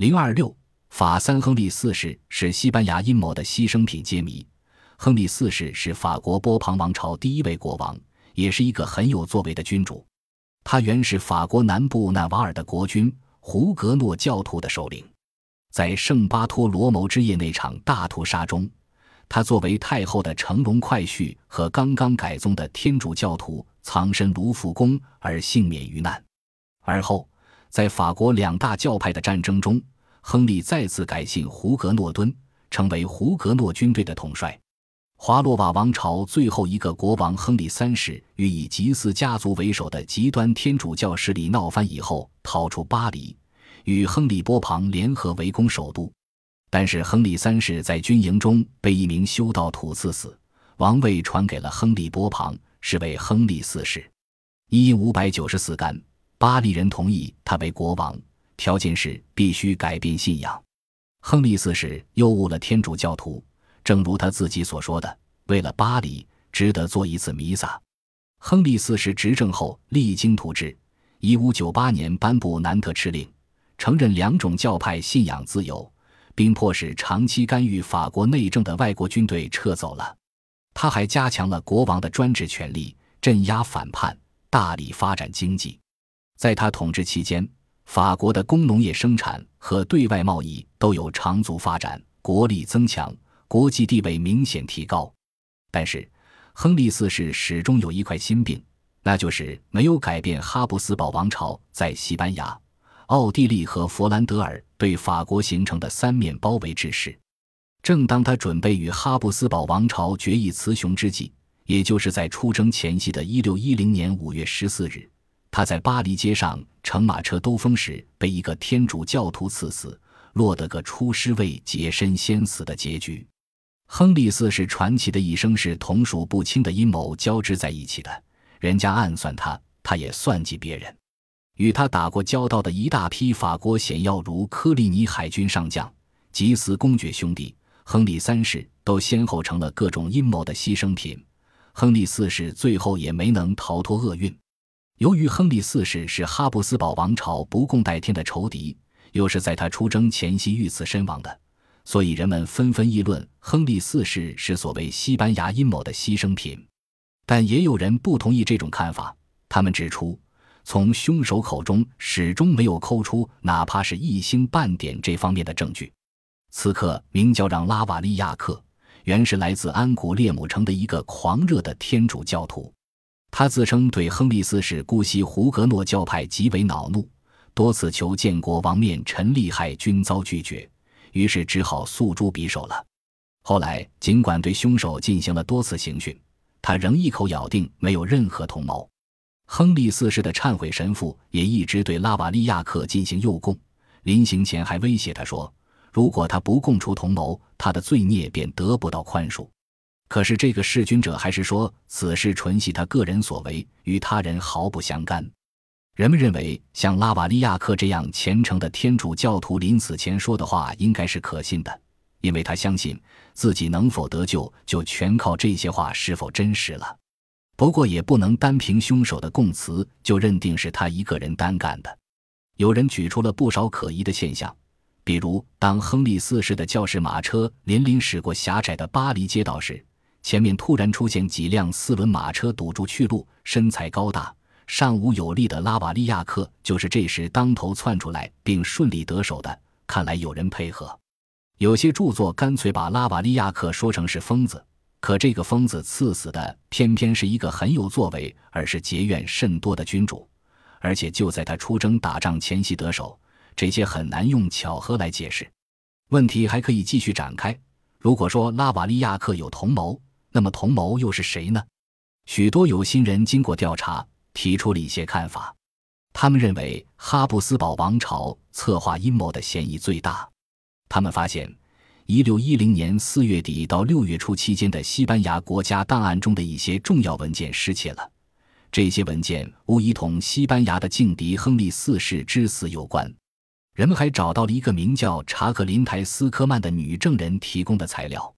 零二六法三亨利四世是西班牙阴谋的牺牲品揭谜。亨利四世是法国波旁王朝第一位国王，也是一个很有作为的君主。他原是法国南部纳瓦尔的国君胡格诺教徒的首领。在圣巴托罗谋之夜那场大屠杀中，他作为太后的乘龙快婿和刚刚改宗的天主教徒藏身卢浮宫而幸免于难。而后，在法国两大教派的战争中，亨利再次改信胡格诺敦，成为胡格诺军队的统帅。华洛瓦王朝最后一个国王亨利三世与以吉斯家族为首的极端天主教势力闹翻以后，逃出巴黎。与亨利波旁联合围攻首都，但是亨利三世在军营中被一名修道徒刺死，王位传给了亨利波旁，是为亨利四世。一五百九十四干，巴黎人同意他为国王，条件是必须改变信仰。亨利四世又误了天主教徒，正如他自己所说的：“为了巴黎，值得做一次弥撒。”亨利四世执政后励精图治，一五九八年颁布南特敕令。承认两种教派信仰自由，并迫使长期干预法国内政的外国军队撤走了。他还加强了国王的专制权力，镇压反叛，大力发展经济。在他统治期间，法国的工农业生产和对外贸易都有长足发展，国力增强，国际地位明显提高。但是，亨利四世始终有一块心病，那就是没有改变哈布斯堡王朝在西班牙。奥地利和佛兰德尔对法国形成的三面包围之势，正当他准备与哈布斯堡王朝决一雌雄之际，也就是在出征前夕的一六一零年五月十四日，他在巴黎街上乘马车兜风时被一个天主教徒刺死，落得个出师未捷身先死的结局。亨利四世传奇的一生是同属不清的阴谋交织在一起的，人家暗算他，他也算计别人。与他打过交道的一大批法国显要，如科利尼海军上将、吉斯公爵兄弟、亨利三世，都先后成了各种阴谋的牺牲品。亨利四世最后也没能逃脱厄运。由于亨利四世是哈布斯堡王朝不共戴天的仇敌，又是在他出征前夕遇刺身亡的，所以人们纷纷议论亨利四世是所谓西班牙阴谋的牺牲品。但也有人不同意这种看法，他们指出。从凶手口中始终没有抠出哪怕是一星半点这方面的证据。此刻，名叫让拉瓦利亚克，原是来自安古列姆城的一个狂热的天主教徒。他自称对亨利四世姑息胡格诺教派极为恼怒，多次求见国王面陈利害，均遭拒绝，于是只好诉诸匕首了。后来，尽管对凶手进行了多次刑讯，他仍一口咬定没有任何同谋。亨利四世的忏悔神父也一直对拉瓦利亚克进行诱供，临行前还威胁他说：“如果他不供出同谋，他的罪孽便得不到宽恕。”可是这个弑君者还是说此事纯系他个人所为，与他人毫不相干。人们认为，像拉瓦利亚克这样虔诚的天主教徒临死前说的话应该是可信的，因为他相信自己能否得救，就全靠这些话是否真实了。不过也不能单凭凶手的供词就认定是他一个人单干的。有人举出了不少可疑的现象，比如当亨利四世的教士马车连连驶过狭窄的巴黎街道时，前面突然出现几辆四轮马车堵住去路。身材高大、尚武有力的拉瓦利亚克就是这时当头窜出来并顺利得手的。看来有人配合。有些著作干脆把拉瓦利亚克说成是疯子。可这个疯子赐死的偏偏是一个很有作为，而是结怨甚多的君主，而且就在他出征打仗前夕得手，这些很难用巧合来解释。问题还可以继续展开。如果说拉瓦利亚克有同谋，那么同谋又是谁呢？许多有心人经过调查，提出了一些看法。他们认为哈布斯堡王朝策划阴谋的嫌疑最大。他们发现。一六一零年四月底到六月初期间的西班牙国家档案中的一些重要文件失窃了，这些文件无疑同西班牙的劲敌亨利四世之死有关。人们还找到了一个名叫查克林台斯科曼的女证人提供的材料，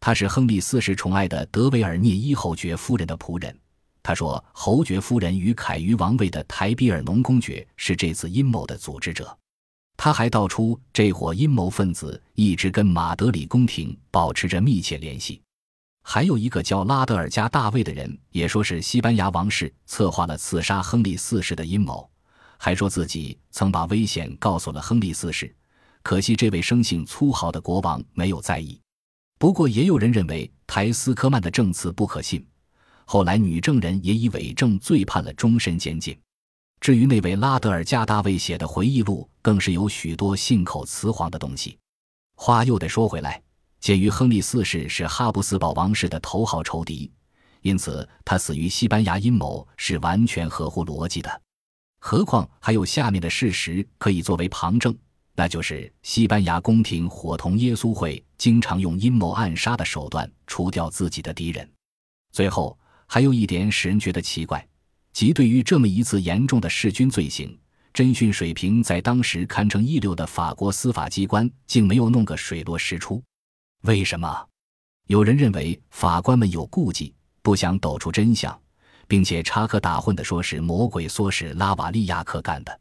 她是亨利四世宠爱的德维尔涅伊侯爵夫人的仆人。他说，侯爵夫人与凯于王位的台比尔农公爵是这次阴谋的组织者。他还道出，这伙阴谋分子一直跟马德里宫廷保持着密切联系。还有一个叫拉德尔加大卫的人，也说是西班牙王室策划了刺杀亨利四世的阴谋，还说自己曾把危险告诉了亨利四世。可惜这位生性粗豪的国王没有在意。不过，也有人认为台斯科曼的证词不可信。后来，女证人也以伪证罪判了终身监禁。至于那位拉德尔加大卫写的回忆录，更是有许多信口雌黄的东西。话又得说回来，鉴于亨利四世是哈布斯堡王室的头号仇敌，因此他死于西班牙阴谋是完全合乎逻辑的。何况还有下面的事实可以作为旁证，那就是西班牙宫廷伙同耶稣会，经常用阴谋暗杀的手段除掉自己的敌人。最后还有一点使人觉得奇怪。即对于这么一次严重的弑君罪行，侦讯水平在当时堪称一流的法国司法机关竟没有弄个水落石出。为什么？有人认为法官们有顾忌，不想抖出真相，并且插科打诨地说是魔鬼唆使拉瓦利亚克干的。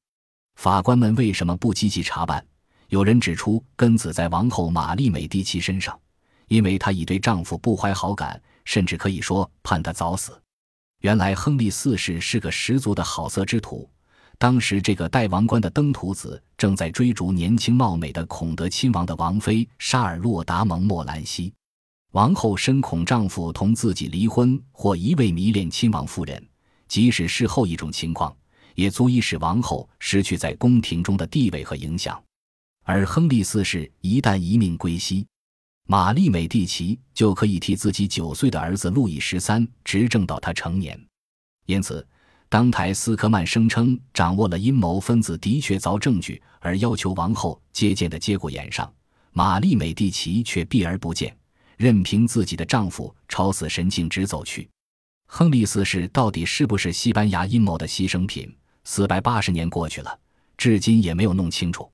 法官们为什么不积极查办？有人指出根子在王后玛丽美第奇身上，因为她已对丈夫不怀好感，甚至可以说盼他早死。原来亨利四世是个十足的好色之徒。当时这个戴王冠的登徒子正在追逐年轻貌美的孔德亲王的王妃沙尔洛达蒙莫兰西。王后深恐丈夫同自己离婚或一味迷恋亲王夫人，即使事后一种情况，也足以使王后失去在宫廷中的地位和影响。而亨利四世一旦一命归西，玛丽美第奇就可以替自己九岁的儿子路易十三执政到他成年，因此，当台斯科曼声称掌握了阴谋分子的确凿证据而要求王后接见的节骨眼上，玛丽美第奇却避而不见，任凭自己的丈夫朝死神径直走去。亨利四世到底是不是西班牙阴谋的牺牲品？四百八十年过去了，至今也没有弄清楚。